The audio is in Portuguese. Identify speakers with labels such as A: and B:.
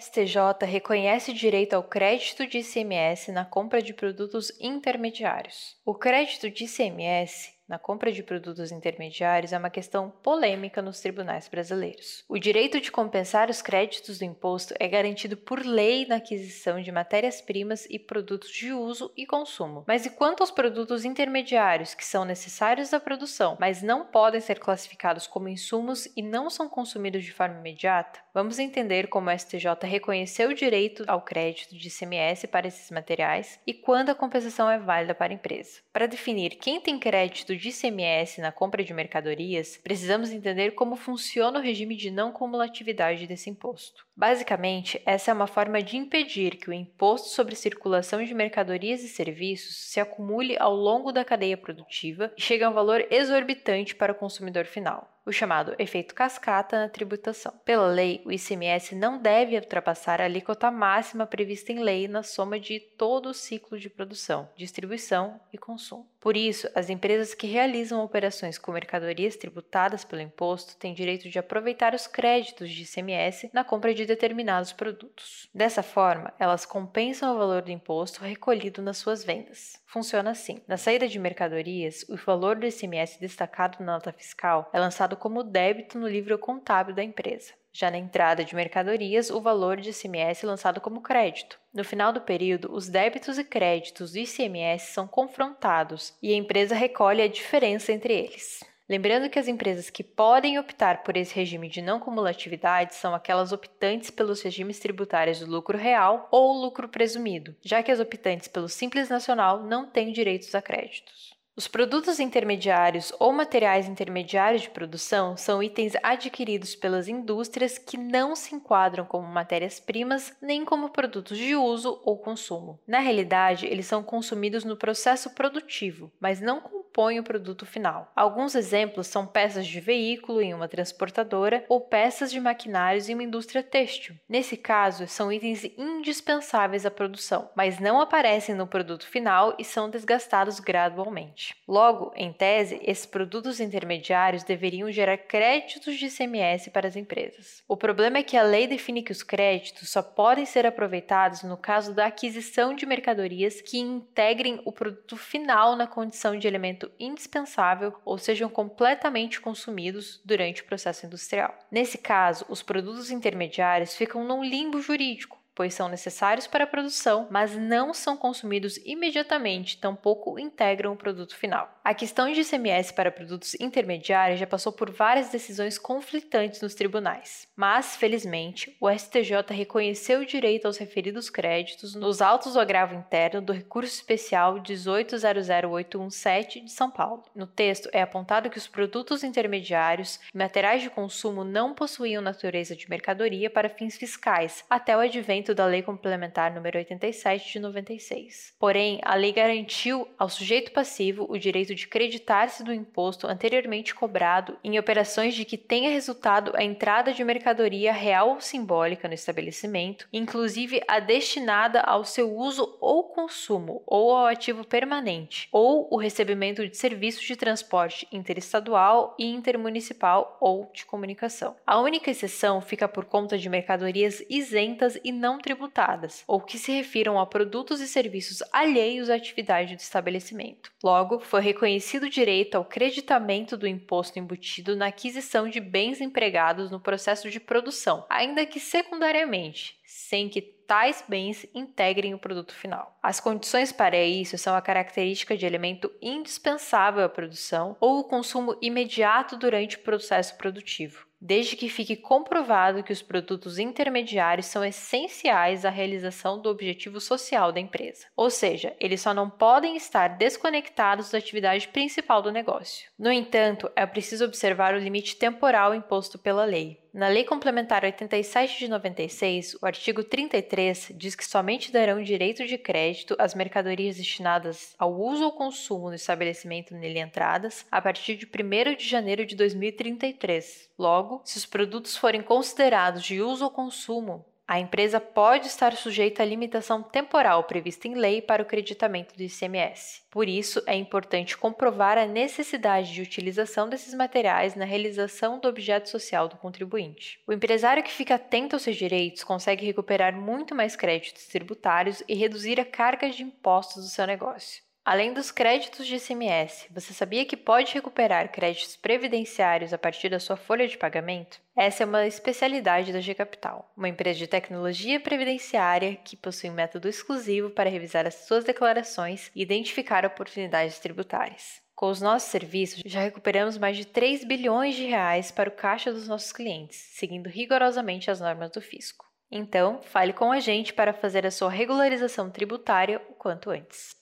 A: STJ reconhece direito ao crédito de ICMS na compra de produtos intermediários. O crédito de ICMS na compra de produtos intermediários é uma questão polêmica nos tribunais brasileiros. O direito de compensar os créditos do imposto é garantido por lei na aquisição de matérias-primas e produtos de uso e consumo. Mas e quanto aos produtos intermediários que são necessários à produção, mas não podem ser classificados como insumos e não são consumidos de forma imediata? Vamos entender como o STJ reconheceu o direito ao crédito de ICMS para esses materiais e quando a compensação é válida para a empresa. Para definir quem tem crédito de ICMS na compra de mercadorias, precisamos entender como funciona o regime de não cumulatividade desse imposto. Basicamente, essa é uma forma de impedir que o imposto sobre circulação de mercadorias e serviços se acumule ao longo da cadeia produtiva e chegue a um valor exorbitante para o consumidor final o chamado efeito cascata na tributação. Pela lei, o ICMS não deve ultrapassar a alíquota máxima prevista em lei na soma de todo o ciclo de produção, distribuição e consumo. Por isso, as empresas que realizam operações com mercadorias tributadas pelo imposto têm direito de aproveitar os créditos de ICMS na compra de determinados produtos. Dessa forma, elas compensam o valor do imposto recolhido nas suas vendas. Funciona assim: na saída de mercadorias, o valor do ICMS destacado na nota fiscal é lançado como débito no livro contábil da empresa. Já na entrada de mercadorias, o valor de ICMS é lançado como crédito. No final do período, os débitos e créditos do ICMS são confrontados e a empresa recolhe a diferença entre eles. Lembrando que as empresas que podem optar por esse regime de não cumulatividade são aquelas optantes pelos regimes tributários do lucro real ou lucro presumido, já que as optantes pelo Simples Nacional não têm direitos a créditos. Os produtos intermediários ou materiais intermediários de produção são itens adquiridos pelas indústrias que não se enquadram como matérias-primas nem como produtos de uso ou consumo. Na realidade, eles são consumidos no processo produtivo, mas não compõem o produto final. Alguns exemplos são peças de veículo em uma transportadora ou peças de maquinários em uma indústria têxtil. Nesse caso, são itens indispensáveis à produção, mas não aparecem no produto final e são desgastados gradualmente. Logo, em tese, esses produtos intermediários deveriam gerar créditos de ICMS para as empresas. O problema é que a lei define que os créditos só podem ser aproveitados no caso da aquisição de mercadorias que integrem o produto final na condição de elemento indispensável ou sejam completamente consumidos durante o processo industrial. Nesse caso, os produtos intermediários ficam num limbo jurídico pois são necessários para a produção, mas não são consumidos imediatamente, tampouco integram o produto final. A questão de ICMS para produtos intermediários já passou por várias decisões conflitantes nos tribunais, mas, felizmente, o STJ reconheceu o direito aos referidos créditos nos autos do agravo interno do recurso especial 1800817 de São Paulo. No texto é apontado que os produtos intermediários e materiais de consumo não possuíam natureza de mercadoria para fins fiscais até o advento da Lei Complementar nº 87 de 96. Porém, a lei garantiu ao sujeito passivo o direito de creditar-se do imposto anteriormente cobrado em operações de que tenha resultado a entrada de mercadoria real ou simbólica no estabelecimento, inclusive a destinada ao seu uso ou consumo ou ao ativo permanente, ou o recebimento de serviços de transporte interestadual e intermunicipal ou de comunicação. A única exceção fica por conta de mercadorias isentas e não tributadas, ou que se refiram a produtos e serviços alheios à atividade do estabelecimento. Logo, foi reconhecido direito ao creditamento do imposto embutido na aquisição de bens empregados no processo de produção, ainda que secundariamente, sem que tais bens integrem o produto final. As condições para isso são a característica de elemento indispensável à produção ou o consumo imediato durante o processo produtivo desde que fique comprovado que os produtos intermediários são essenciais à realização do objetivo social da empresa. Ou seja, eles só não podem estar desconectados da atividade principal do negócio. No entanto, é preciso observar o limite temporal imposto pela lei. Na Lei Complementar 87 de 96, o artigo 33 diz que somente darão direito de crédito às mercadorias destinadas ao uso ou consumo no estabelecimento nele entradas a partir de 1 de janeiro de 2033. Logo, se os produtos forem considerados de uso ou consumo, a empresa pode estar sujeita à limitação temporal prevista em lei para o creditamento do ICMS. Por isso, é importante comprovar a necessidade de utilização desses materiais na realização do objeto social do contribuinte. O empresário que fica atento aos seus direitos consegue recuperar muito mais créditos tributários e reduzir a carga de impostos do seu negócio. Além dos créditos de ICMS, você sabia que pode recuperar créditos previdenciários a partir da sua folha de pagamento? Essa é uma especialidade da G Capital, uma empresa de tecnologia previdenciária que possui um método exclusivo para revisar as suas declarações e identificar oportunidades tributárias. Com os nossos serviços, já recuperamos mais de 3 bilhões de reais para o caixa dos nossos clientes, seguindo rigorosamente as normas do fisco. Então, fale com a gente para fazer a sua regularização tributária o quanto antes.